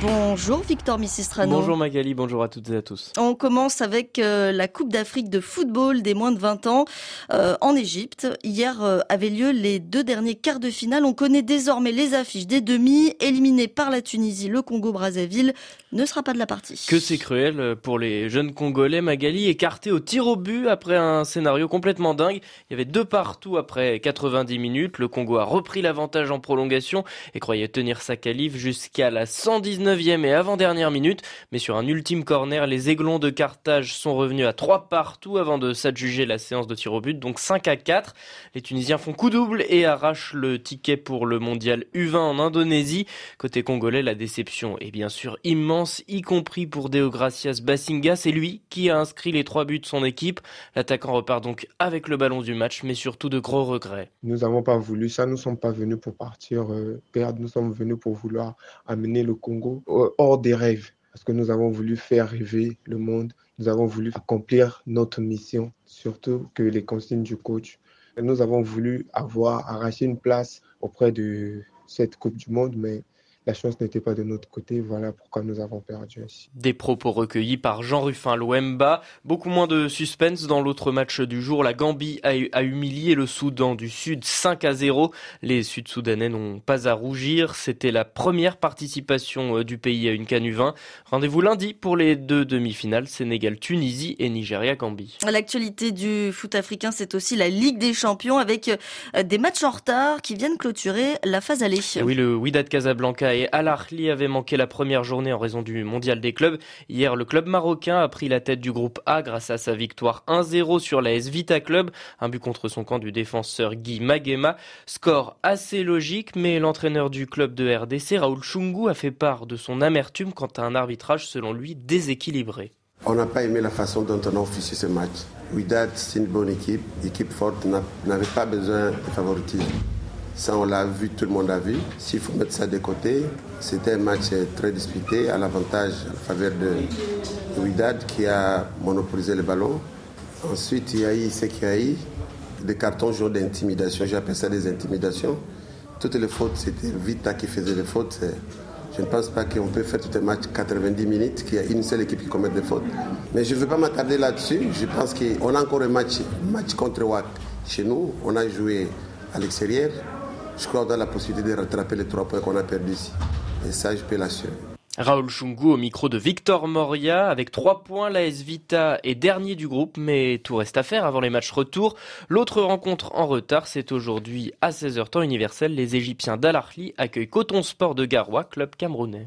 Bonjour Victor Missistrano. Bonjour Magali, bonjour à toutes et à tous. On commence avec euh, la Coupe d'Afrique de football des moins de 20 ans euh, en Égypte. Hier euh, avaient lieu les deux derniers quarts de finale. On connaît désormais les affiches des demi. Éliminés par la Tunisie, le Congo-Brazzaville ne sera pas de la partie. Que c'est cruel pour les jeunes Congolais. Magali écarté au tir au but après un scénario complètement dingue. Il y avait deux partout après 90 minutes. Le Congo a repris l'avantage en prolongation et croyait tenir sa qualif jusqu'à la 119e et avant-dernière minute. Mais sur un ultime corner, les aiglons de Carthage sont revenus à trois partout avant de s'adjuger la séance de tir au but. Donc 5 à 4. Les Tunisiens font coup double et arrachent le ticket pour le mondial U20 en Indonésie. Côté congolais, la déception est bien sûr immense, y compris pour Deogracias Bassinga. C'est lui qui a inscrit les trois buts de son équipe. L'attaquant repart donc avec le ballon du match, mais surtout de gros regrets. Nous n'avons pas voulu ça. Nous ne sommes pas venus pour partir euh, perdre. Nous sommes venus pour vouloir amener le Congo hors des rêves. Parce que nous avons voulu faire rêver le monde. Nous avons voulu accomplir notre mission, surtout que les consignes du coach. Nous avons voulu avoir arraché une place auprès de cette Coupe du Monde, mais la chance n'était pas de notre côté. Voilà pourquoi nous avons perdu ainsi. Des propos recueillis par Jean Ruffin Loemba. Beaucoup moins de suspense dans l'autre match du jour. La Gambie a, humilié le Soudan du Sud 5 à 0. Les Sud-Soudanais n'ont pas à rougir. C'était la première participation euh, du pays à une Canu 20. Rendez-vous lundi pour les deux demi-finales Sénégal-Tunisie et Nigeria-Gambie. L'actualité du foot africain, c'est aussi la Ligue des Champions avec euh, des matchs en retard qui viennent clôturer la phase allée. Oui, le Wydad Casablanca et Al Ahly avaient manqué la première journée en raison du mondial des clubs. Hier, le club marocain a pris la tête du groupe A grâce à sa victoire 1-0 sur la S Vita Club, un but contre son camp du défenseur Guy Magema. Score assez logique, mais l'entraîneur du club de RDC, Raoul Chungu, a fait part de son amertume quant à un arbitrage selon lui déséquilibré. On n'a pas aimé la façon dont on a officié ce match. Wydad, c'est une bonne équipe, équipe forte, n'avait pas besoin de favoritisme. Ça, on l'a vu, tout le monde a vu. S'il faut mettre ça de côté, c'était un match très disputé à l'avantage en faveur de Widad qui a monopolisé le ballon. Ensuite, il y a eu ce qu'il y a eu, des cartons jaunes d'intimidation. J'appelle ça des intimidations. Toutes les fautes, c'était Vita qui faisait les fautes. Je ne pense pas qu'on peut faire tout un match 90 minutes, qu'il y a une seule équipe qui commet des fautes. Mais je ne veux pas m'attarder là-dessus. Je pense qu'on a encore un match, match contre WAC chez nous. On a joué à l'extérieur je crois qu'on la possibilité de rattraper les trois points qu'on a perdus ici. Et ça, je peux l'assurer. Raoul Chungu au micro de Victor Moria. Avec trois points, l'AS Vita est dernier du groupe, mais tout reste à faire avant les matchs retour. L'autre rencontre en retard, c'est aujourd'hui à 16h temps universel. Les Égyptiens d'Al accueillent Coton Sport de Garoua, club camerounais.